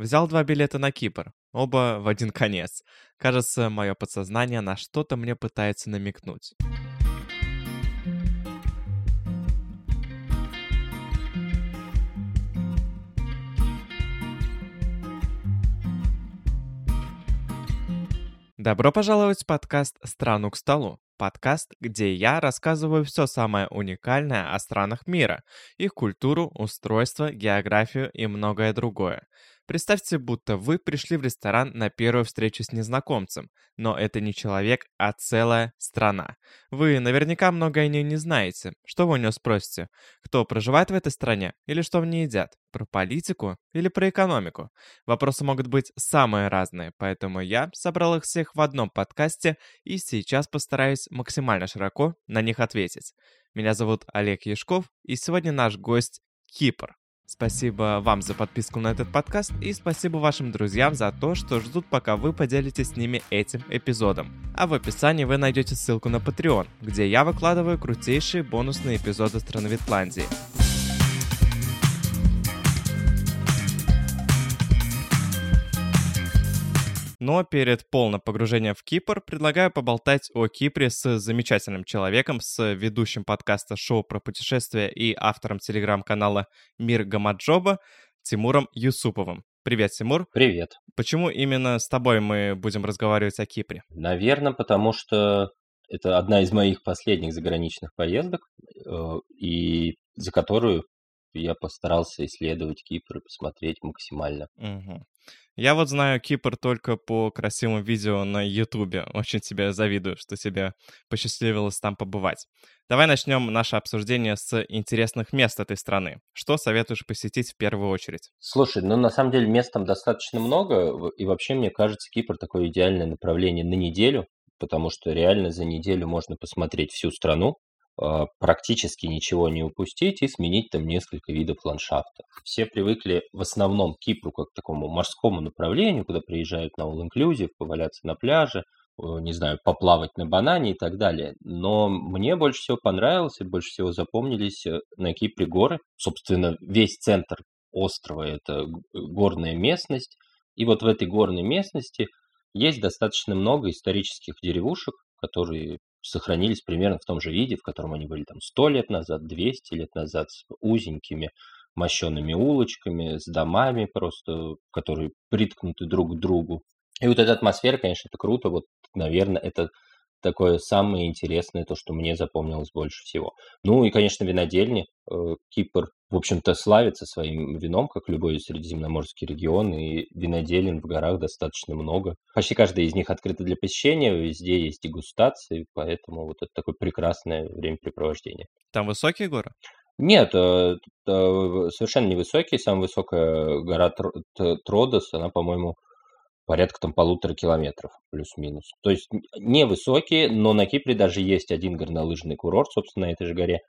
Взял два билета на Кипр, оба в один конец. Кажется, мое подсознание на что-то мне пытается намекнуть. Добро пожаловать в подкаст «Страну к столу». Подкаст, где я рассказываю все самое уникальное о странах мира, их культуру, устройство, географию и многое другое. Представьте, будто вы пришли в ресторан на первую встречу с незнакомцем, но это не человек, а целая страна. Вы наверняка многое о ней не знаете. Что вы у него спросите? Кто проживает в этой стране? Или что в ней едят? Про политику? Или про экономику? Вопросы могут быть самые разные, поэтому я собрал их всех в одном подкасте и сейчас постараюсь максимально широко на них ответить. Меня зовут Олег Яшков, и сегодня наш гость Кипр. Спасибо вам за подписку на этот подкаст и спасибо вашим друзьям за то, что ждут, пока вы поделитесь с ними этим эпизодом. А в описании вы найдете ссылку на Patreon, где я выкладываю крутейшие бонусные эпизоды страны Витландии. Но перед полным погружением в Кипр предлагаю поболтать о Кипре с замечательным человеком, с ведущим подкаста шоу про путешествия и автором телеграм-канала «Мир Гамаджоба» Тимуром Юсуповым. Привет, Тимур. Привет. Почему именно с тобой мы будем разговаривать о Кипре? Наверное, потому что это одна из моих последних заграничных поездок, э, и за которую я постарался исследовать Кипр и посмотреть максимально. Угу. Я вот знаю Кипр только по красивым видео на Ютубе. Очень тебе завидую, что тебе посчастливилось там побывать. Давай начнем наше обсуждение с интересных мест этой страны. Что советуешь посетить в первую очередь? Слушай, ну на самом деле мест там достаточно много, и вообще мне кажется, Кипр такое идеальное направление на неделю, потому что реально за неделю можно посмотреть всю страну, практически ничего не упустить и сменить там несколько видов ландшафта. Все привыкли в основном к Кипру как к такому морскому направлению, куда приезжают на all-inclusive, поваляться на пляже, не знаю, поплавать на банане и так далее. Но мне больше всего понравилось и больше всего запомнились э, на Кипре горы. Собственно, весь центр острова – это горная местность. И вот в этой горной местности есть достаточно много исторических деревушек, которые сохранились примерно в том же виде, в котором они были там 100 лет назад, 200 лет назад, с узенькими мощенными улочками, с домами просто, которые приткнуты друг к другу. И вот эта атмосфера, конечно, это круто. Вот, наверное, это такое самое интересное, то, что мне запомнилось больше всего. Ну и, конечно, винодельни. Э, Кипр, в общем-то, славится своим вином, как любой средиземноморский регион, и виноделин в горах достаточно много. Почти каждая из них открыта для посещения, везде есть дегустации, поэтому вот это такое прекрасное времяпрепровождение. Там высокие горы? Нет, э, совершенно невысокие. Самая высокая гора Тродос, она, по-моему, порядка там полутора километров, плюс-минус. То есть невысокие, но на Кипре даже есть один горнолыжный курорт, собственно, на этой же горе.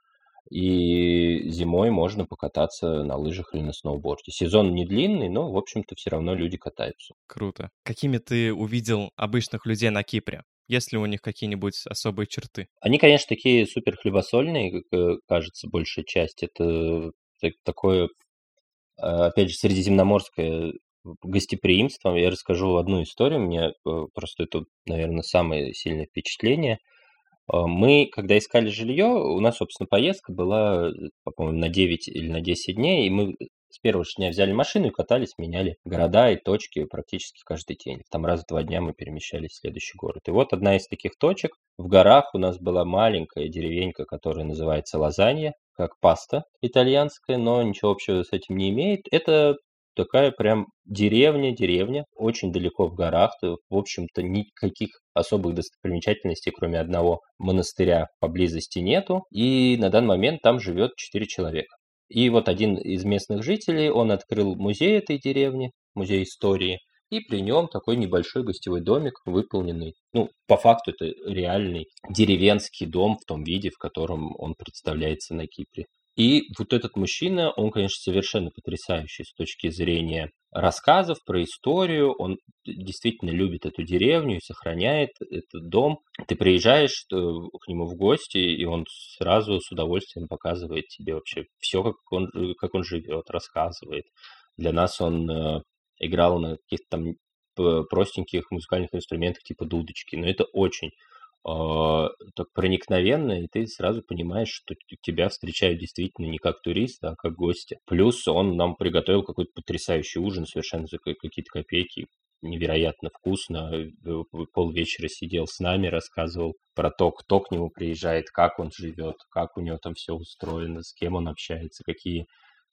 И зимой можно покататься на лыжах или на сноуборде. Сезон не длинный, но, в общем-то, все равно люди катаются. Круто. Какими ты увидел обычных людей на Кипре? Есть ли у них какие-нибудь особые черты? Они, конечно, такие супер хлебосольные, как э, кажется, большая часть. Это такое, а, опять же, средиземноморское гостеприимством. Я расскажу одну историю. Мне э, просто это, наверное, самое сильное впечатление. А, мы, когда искали жилье, у нас, собственно, поездка была, э, по-моему, на 9 или на 10 дней, и мы с первого же дня взяли машину и катались, меняли города и точки практически каждый день. Там раз в два дня мы перемещались в следующий город. И вот одна из таких точек. В горах у нас была маленькая деревенька, которая называется Лазанья, как паста итальянская, но ничего общего с этим не имеет. Это такая прям деревня-деревня, очень далеко в горах, в общем-то, никаких особых достопримечательностей, кроме одного монастыря поблизости нету, и на данный момент там живет 4 человека. И вот один из местных жителей, он открыл музей этой деревни, музей истории, и при нем такой небольшой гостевой домик, выполненный, ну, по факту это реальный деревенский дом в том виде, в котором он представляется на Кипре. И вот этот мужчина, он, конечно, совершенно потрясающий с точки зрения рассказов про историю. Он действительно любит эту деревню и сохраняет этот дом. Ты приезжаешь э, к нему в гости, и он сразу с удовольствием показывает тебе вообще все, как он, э, как он живет, рассказывает. Для нас он э, играл на каких-то там простеньких музыкальных инструментах типа дудочки. Но это очень так проникновенно, и ты сразу понимаешь, что тебя встречают действительно не как туриста, а как гостя. Плюс он нам приготовил какой-то потрясающий ужин совершенно за какие-то копейки невероятно вкусно. Полвечера сидел с нами, рассказывал про то, кто к нему приезжает, как он живет, как у него там все устроено, с кем он общается, какие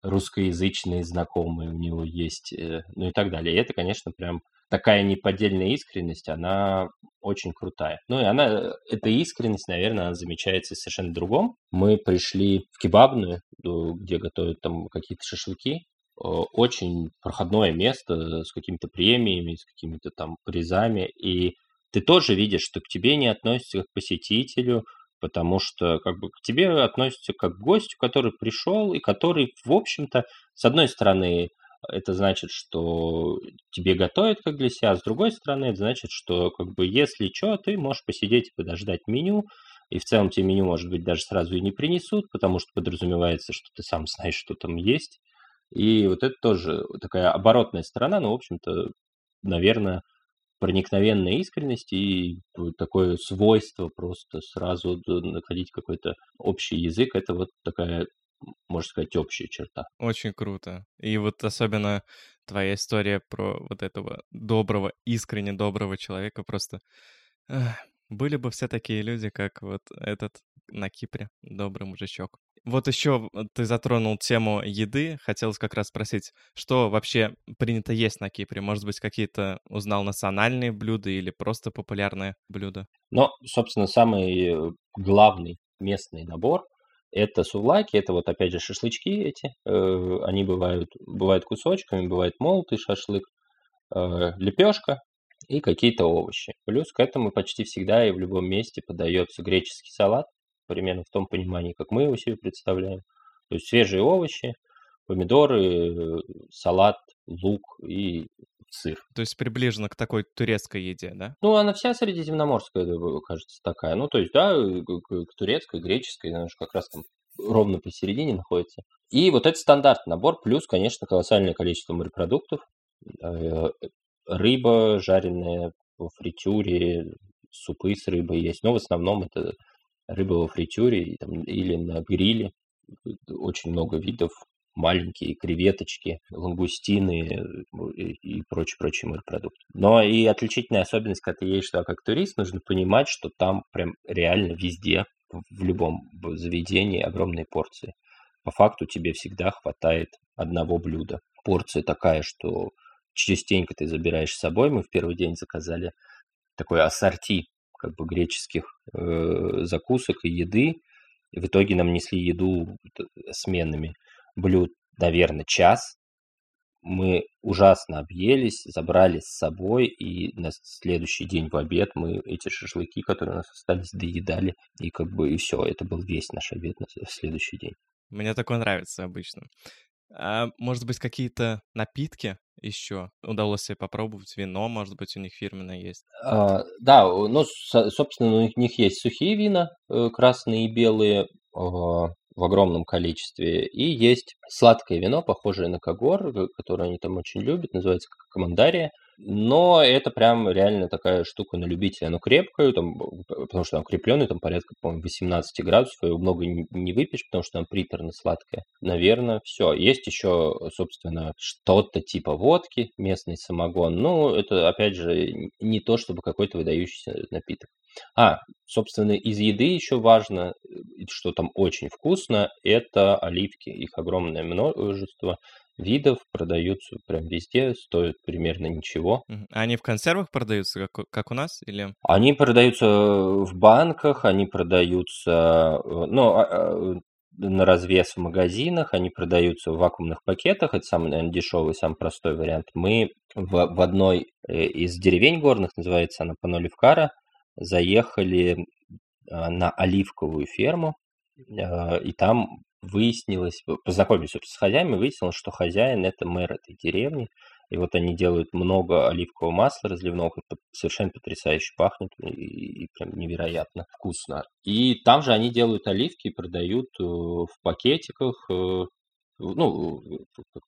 русскоязычные знакомые у него есть, э, ну и так далее. И это, конечно, прям такая неподдельная искренность, она очень крутая. Ну и она, эта искренность, наверное, она замечается совершенно другом. Мы пришли в кебабную, где готовят там какие-то шашлыки, очень проходное место с какими-то премиями, с какими-то там призами, и ты тоже видишь, что к тебе не относятся как к посетителю, потому что как бы к тебе относятся как к гостю, который пришел и который, в общем-то, с одной стороны, это значит, что тебе готовят как для себя, а с другой стороны, это значит, что как бы если что, ты можешь посидеть и подождать меню, и в целом тебе меню, может быть, даже сразу и не принесут, потому что подразумевается, что ты сам знаешь, что там есть. И вот это тоже такая оборотная сторона, но, в общем-то, наверное, проникновенная искренность и такое свойство просто сразу находить какой-то общий язык, это вот такая, можно сказать, общая черта. Очень круто. И вот особенно твоя история про вот этого доброго, искренне доброго человека просто... Были бы все такие люди, как вот этот на Кипре, добрый мужичок. Вот еще ты затронул тему еды. Хотелось как раз спросить, что вообще принято есть на Кипре? Может быть, какие-то узнал национальные блюда или просто популярные блюда? Ну, собственно, самый э, главный местный набор это сувлаки, это вот опять же шашлычки эти. Э, они бывают, бывают кусочками, бывает молотый шашлык, э, лепешка и какие-то овощи. Плюс к этому почти всегда и в любом месте подается греческий салат, примерно в том понимании, как мы его себе представляем. То есть свежие овощи, помидоры, салат, лук и сыр. То есть приближена к такой турецкой еде, да? Ну, она вся средиземноморская, кажется, такая. Ну, то есть, да, к турецкой, греческой, она же как раз там ровно посередине находится. И вот это стандартный набор, плюс, конечно, колоссальное количество морепродуктов. Э, рыба жареная в фритюре, супы с рыбой есть. Но в основном это рыба во фритюре там, или на гриле. Очень много видов, маленькие креветочки, лангустины и прочие-прочие морепродукты. Но и отличительная особенность, когда ты едешь туда как турист, нужно понимать, что там прям реально везде, в любом заведении огромные порции. По факту тебе всегда хватает одного блюда. Порция такая, что частенько ты забираешь с собой. Мы в первый день заказали такой ассорти как бы греческих э, закусок и еды. И в итоге нам несли еду сменными блюд, наверное, час. Мы ужасно объелись, забрали с собой, и на следующий день в обед мы эти шашлыки, которые у нас остались, доедали, и как бы и все, это был весь наш обед на следующий день. Мне такое нравится обычно. А может быть, какие-то напитки еще удалось себе попробовать? Вино, может быть, у них фирменное есть? А, да, ну, собственно, у них есть сухие вина, э, красные и белые, а, в огромном количестве. И есть сладкое вино, похожее на когор, которое они там очень любят, называется командария. Но это прям реально такая штука на любителя. Оно крепкое, там, потому что там крепленное, там порядка, по-моему, 18 градусов, его много не выпьешь, потому что там приторно-сладкое. Наверное, все. Есть еще, собственно, что-то типа водки, местный самогон. Ну, это, опять же, не то, чтобы какой-то выдающийся напиток. А, собственно, из еды еще важно, что там очень вкусно, это оливки. Их огромное множество видов, продаются прям везде, стоят примерно ничего. А они в консервах продаются, как, как у нас? Или... Они продаются в банках, они продаются, э, ну, а, а, на развес в магазинах, они продаются в вакуумных пакетах, это самый, наверное, дешевый, самый простой вариант. Мы в, в одной э, из деревень горных, называется она Паноливкара, заехали на оливковую ферму, и там выяснилось, познакомились с хозяином, и выяснилось, что хозяин это мэр этой деревни. И вот они делают много оливкового масла разливного, совершенно потрясающе пахнет и, и прям невероятно вкусно. И там же они делают оливки и продают э, в пакетиках, э, ну,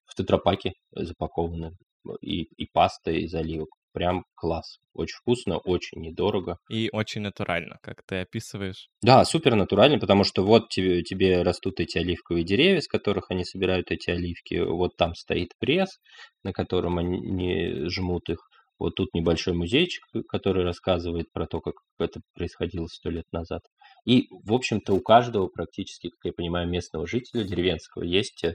в тетрапаке запакованы. и, и паста из оливок. Прям класс. Очень вкусно, очень недорого. И очень натурально, как ты описываешь. Да, супер натурально, потому что вот тебе, тебе растут эти оливковые деревья, с которых они собирают эти оливки. Вот там стоит пресс, на котором они жмут их. Вот тут небольшой музейчик, который рассказывает про то, как это происходило сто лет назад. И, в общем-то, у каждого практически, как я понимаю, местного жителя деревенского есть э,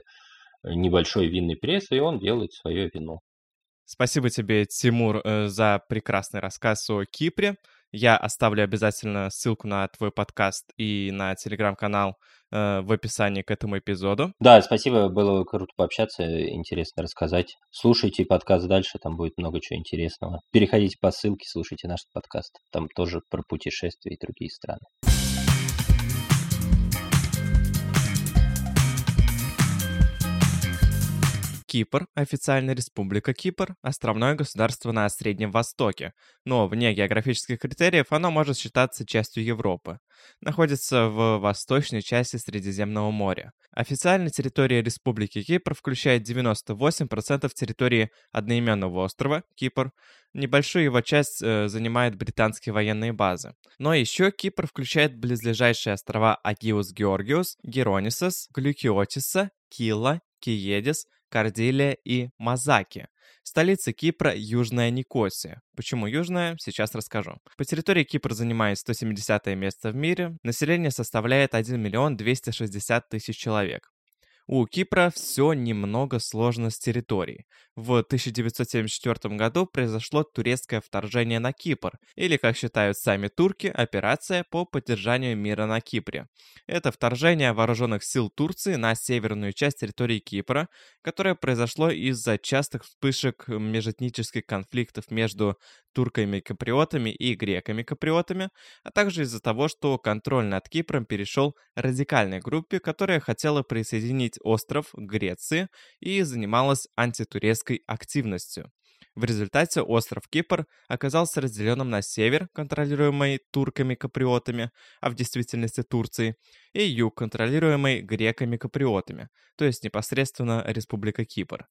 небольшой винный пресс, и он делает свое вино. Спасибо тебе, Тимур, э, за прекрасный рассказ о Кипре. Я оставлю обязательно ссылку на твой подкаст и на телеграм-канал э, в описании к этому эпизоду. Да, спасибо, было круто пообщаться, интересно рассказать. Слушайте подкаст дальше, там будет много чего интересного. Переходите по ссылке, слушайте наш подкаст. Там тоже про путешествия и другие страны. Кипр, официальная республика Кипр, островное государство на Среднем Востоке, но вне географических критериев оно может считаться частью Европы. Находится в восточной части Средиземного моря. Официальная территория Республики Кипр включает 98% территории одноименного острова Кипр. Небольшую его часть э, занимают британские военные базы. Но еще Кипр включает близлежащие острова Агиус Георгиус, Геронисос, Глюкиотиса, Кила, Киедис, Кардилия и Мазаки. Столица Кипра – Южная Никосия. Почему Южная, сейчас расскажу. По территории Кипр занимает 170 место в мире, население составляет 1 миллион 260 тысяч человек. У Кипра все немного сложно с территорией. В 1974 году произошло турецкое вторжение на Кипр, или, как считают сами турки, операция по поддержанию мира на Кипре. Это вторжение вооруженных сил Турции на северную часть территории Кипра, которое произошло из-за частых вспышек межэтнических конфликтов между турками-каприотами и греками-каприотами, а также из-за того, что контроль над Кипром перешел радикальной группе, которая хотела присоединить остров Греции и занималась антитурецкой активностью. В результате остров Кипр оказался разделенным на север, контролируемый турками-каприотами, а в действительности Турцией, и юг, контролируемый греками-каприотами, то есть непосредственно Республика Кипр.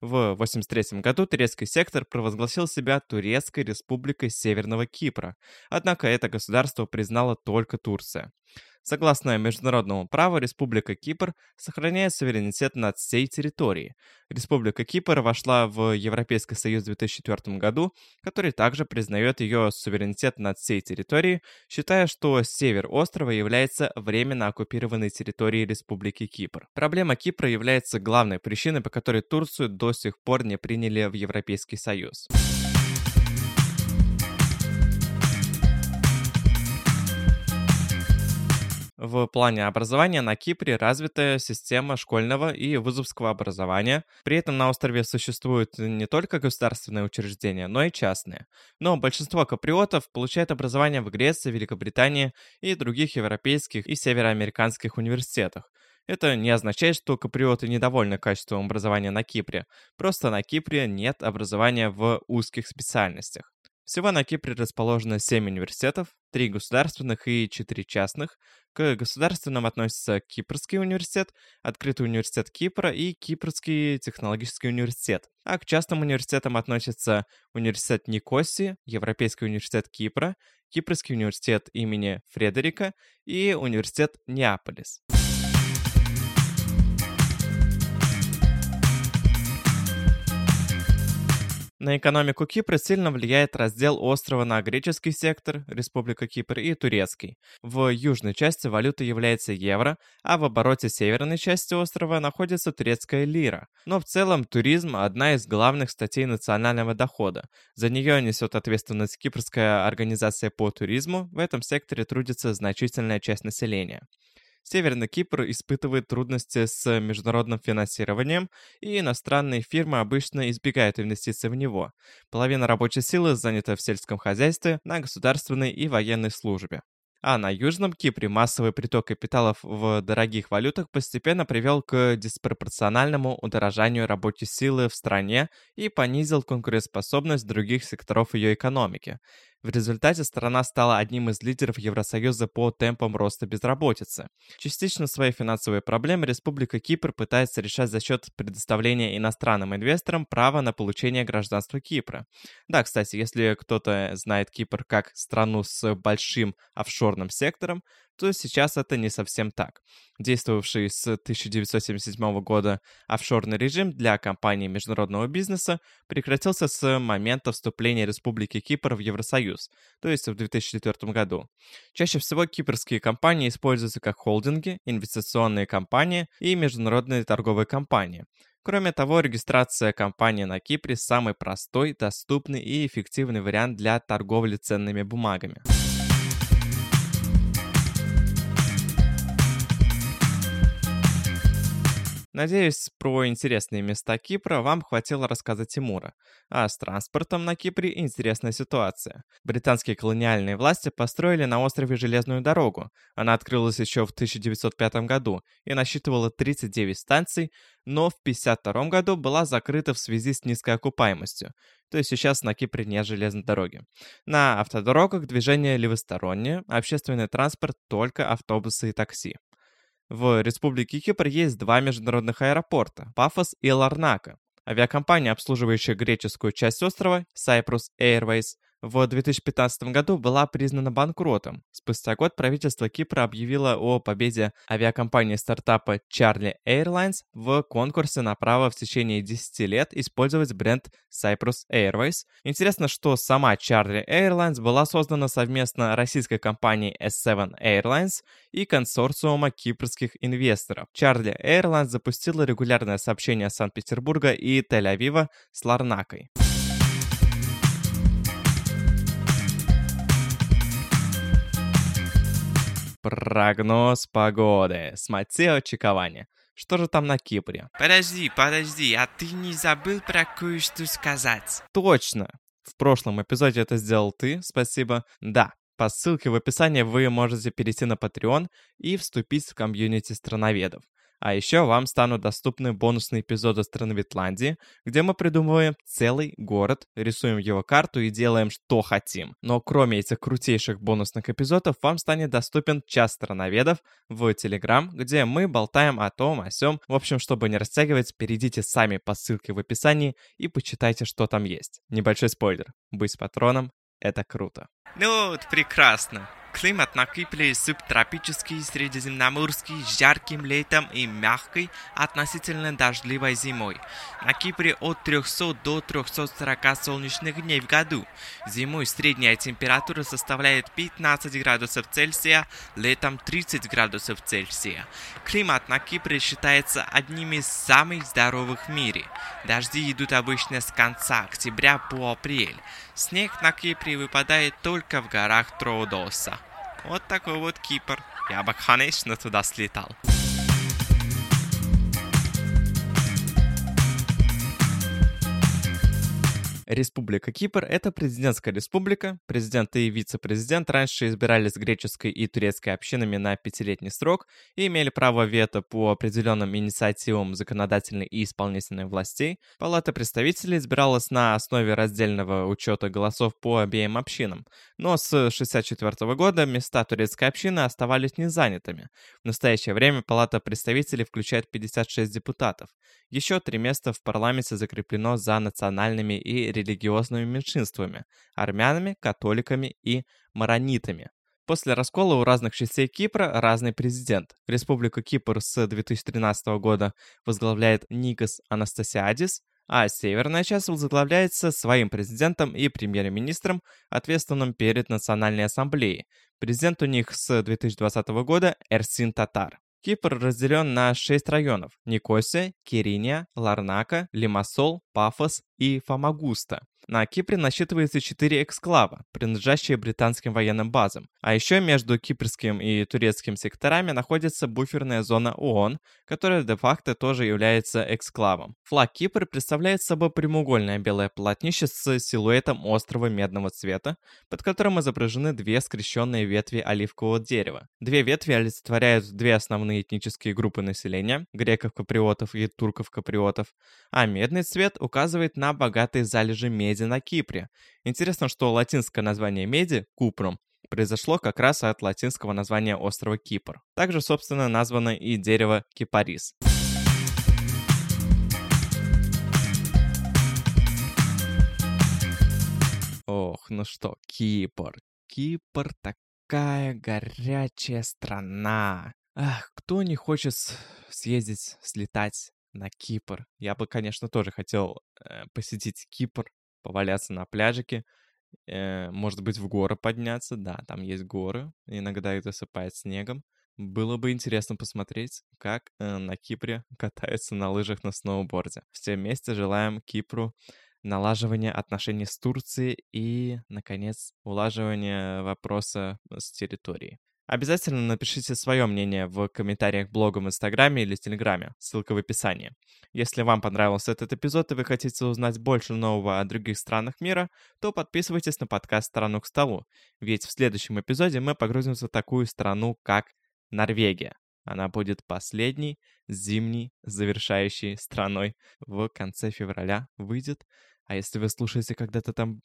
В 1983 году турецкий сектор провозгласил себя Турецкой республикой Северного Кипра, однако это государство признала только Турция. Согласно международному праву, Республика Кипр сохраняет суверенитет над всей территорией. Республика Кипр вошла в Европейский Союз в 2004 году, который также признает ее суверенитет над всей территорией, считая, что север острова является временно оккупированной территорией Республики Кипр. Проблема Кипра является главной причиной, по которой Турцию до сих пор не приняли в Европейский Союз. В плане образования на Кипре развита система школьного и вузовского образования. При этом на острове существуют не только государственные учреждения, но и частные. Но большинство каприотов получает образование в Греции, Великобритании и других европейских и североамериканских университетах. Это не означает, что каприоты недовольны качеством образования на Кипре. Просто на Кипре нет образования в узких специальностях. Всего на Кипре расположено 7 университетов, 3 государственных и 4 частных. К государственным относятся Кипрский университет, Открытый университет Кипра и Кипрский технологический университет. А к частным университетам относятся Университет Никосии, Европейский университет Кипра, Кипрский университет имени Фредерика и Университет Неаполис. На экономику Кипра сильно влияет раздел острова на греческий сектор, Республика Кипр, и турецкий. В южной части валюта является евро, а в обороте северной части острова находится турецкая лира. Но в целом туризм – одна из главных статей национального дохода. За нее несет ответственность Кипрская организация по туризму, в этом секторе трудится значительная часть населения. Северный Кипр испытывает трудности с международным финансированием, и иностранные фирмы обычно избегают инвестиций в него. Половина рабочей силы занята в сельском хозяйстве, на государственной и военной службе. А на Южном Кипре массовый приток капиталов в дорогих валютах постепенно привел к диспропорциональному удорожанию рабочей силы в стране и понизил конкурентоспособность других секторов ее экономики. В результате страна стала одним из лидеров Евросоюза по темпам роста безработицы. Частично свои финансовые проблемы Республика Кипр пытается решать за счет предоставления иностранным инвесторам права на получение гражданства Кипра. Да, кстати, если кто-то знает Кипр как страну с большим офшорным сектором, сейчас это не совсем так. Действовавший с 1977 года офшорный режим для компаний международного бизнеса прекратился с момента вступления Республики Кипр в Евросоюз, то есть в 2004 году. Чаще всего кипрские компании используются как холдинги, инвестиционные компании и международные торговые компании. Кроме того, регистрация компании на Кипре – самый простой, доступный и эффективный вариант для торговли ценными бумагами. Надеюсь, про интересные места Кипра вам хватило рассказа Тимура. А с транспортом на Кипре интересная ситуация. Британские колониальные власти построили на острове железную дорогу. Она открылась еще в 1905 году и насчитывала 39 станций, но в 1952 году была закрыта в связи с низкой окупаемостью. То есть сейчас на Кипре нет железной дороги. На автодорогах движение левостороннее, общественный транспорт только автобусы и такси. В Республике Кипр есть два международных аэропорта – Пафос и Ларнака. Авиакомпания, обслуживающая греческую часть острова, Cyprus Airways, в 2015 году была признана банкротом. Спустя год правительство Кипра объявило о победе авиакомпании стартапа Charlie Airlines в конкурсе на право в течение 10 лет использовать бренд Cyprus Airways. Интересно, что сама Charlie Airlines была создана совместно российской компанией S7 Airlines и консорциума кипрских инвесторов. Charlie Airlines запустила регулярное сообщение Санкт-Петербурга и Тель-Авива с Ларнакой. Прогноз погоды с Матео Чиковани. Что же там на Кипре? Подожди, подожди, а ты не забыл про кое-что сказать? Точно! В прошлом эпизоде это сделал ты, спасибо. Да, по ссылке в описании вы можете перейти на Patreon и вступить в комьюнити страноведов. А еще вам станут доступны бонусные эпизоды страны Витландии, где мы придумываем целый город, рисуем его карту и делаем, что хотим. Но кроме этих крутейших бонусных эпизодов, вам станет доступен час страноведов в Телеграм, где мы болтаем о том, о сём. В общем, чтобы не растягивать, перейдите сами по ссылке в описании и почитайте, что там есть. Небольшой спойлер. Быть патроном — это круто. Ну вот, прекрасно. Климат на Кипре субтропический, средиземноморский, с жарким летом и мягкой, относительно дождливой зимой. На Кипре от 300 до 340 солнечных дней в году. Зимой средняя температура составляет 15 градусов Цельсия, летом 30 градусов Цельсия. Климат на Кипре считается одним из самых здоровых в мире. Дожди идут обычно с конца октября по апрель. Снег на Кипре выпадает только в горах Троодоса. Вот такой вот Кипр. Я бы, конечно, туда слетал. Республика Кипр — это президентская республика. Президент и вице-президент раньше избирались греческой и турецкой общинами на пятилетний срок и имели право вето по определенным инициативам законодательной и исполнительной властей. Палата представителей избиралась на основе раздельного учета голосов по обеим общинам. Но с 1964 года места турецкой общины оставались незанятыми. В настоящее время Палата представителей включает 56 депутатов. Еще три места в парламенте закреплено за национальными и религиозными меньшинствами – армянами, католиками и маронитами. После раскола у разных частей Кипра разный президент. Республику Кипр с 2013 года возглавляет Никос Анастасиадис, а северная часть возглавляется своим президентом и премьер-министром, ответственным перед Национальной ассамблеей. Президент у них с 2020 года Эрсин Татар. Кипр разделен на шесть районов – Никосия, Кириния, Ларнака, Лимассол, Пафос и Фамагуста. На Кипре насчитывается четыре эксклава, принадлежащие британским военным базам. А еще между кипрским и турецким секторами находится буферная зона ООН, которая де-факто тоже является эксклавом. Флаг Кипра представляет собой прямоугольное белое полотнище с силуэтом острова медного цвета, под которым изображены две скрещенные ветви оливкового дерева. Две ветви олицетворяют две основные этнические группы населения – греков-каприотов и турков-каприотов, а медный цвет указывает на богатые залежи меди Меди на Кипре. Интересно, что латинское название Меди, Купром, произошло как раз от латинского названия острова Кипр. Также, собственно, названо и дерево кипарис. Ох, ну что, Кипр. Кипр такая горячая страна. Ах, кто не хочет съездить, слетать на Кипр? Я бы, конечно, тоже хотел э, посетить Кипр, поваляться на пляжике, э, может быть, в горы подняться. Да, там есть горы, иногда их засыпает снегом. Было бы интересно посмотреть, как э, на Кипре катаются на лыжах на сноуборде. Все вместе желаем Кипру налаживания отношений с Турцией и, наконец, улаживания вопроса с территорией. Обязательно напишите свое мнение в комментариях блога в Инстаграме или Телеграме. Ссылка в описании. Если вам понравился этот эпизод и вы хотите узнать больше нового о других странах мира, то подписывайтесь на подкаст «Страну к столу». Ведь в следующем эпизоде мы погрузимся в такую страну, как Норвегия. Она будет последней зимней завершающей страной в конце февраля выйдет. А если вы слушаете когда-то там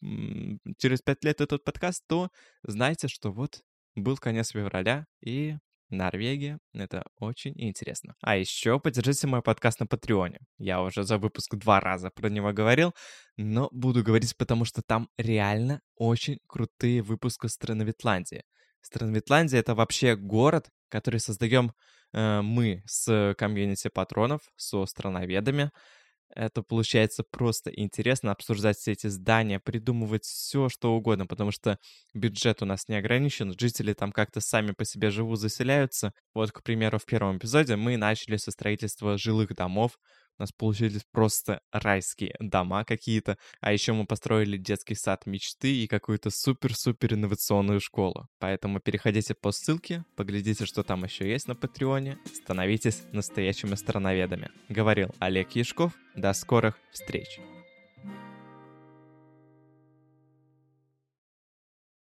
через пять лет этот подкаст, то знайте, что вот был конец февраля, и Норвегия. Это очень интересно. А еще поддержите мой подкаст на Патреоне. Я уже за выпуск два раза про него говорил, но буду говорить, потому что там реально очень крутые выпуски Страновитландии. Страновитландия — это вообще город, который создаем э, мы с комьюнити патронов, со страноведами. Это получается просто интересно обсуждать все эти здания, придумывать все, что угодно, потому что бюджет у нас не ограничен, жители там как-то сами по себе живут, заселяются. Вот, к примеру, в первом эпизоде мы начали со строительства жилых домов, у нас получились просто райские дома какие-то. А еще мы построили детский сад мечты и какую-то супер-супер инновационную школу. Поэтому переходите по ссылке, поглядите, что там еще есть на Патреоне, становитесь настоящими страноведами. Говорил Олег Яшков. До скорых встреч!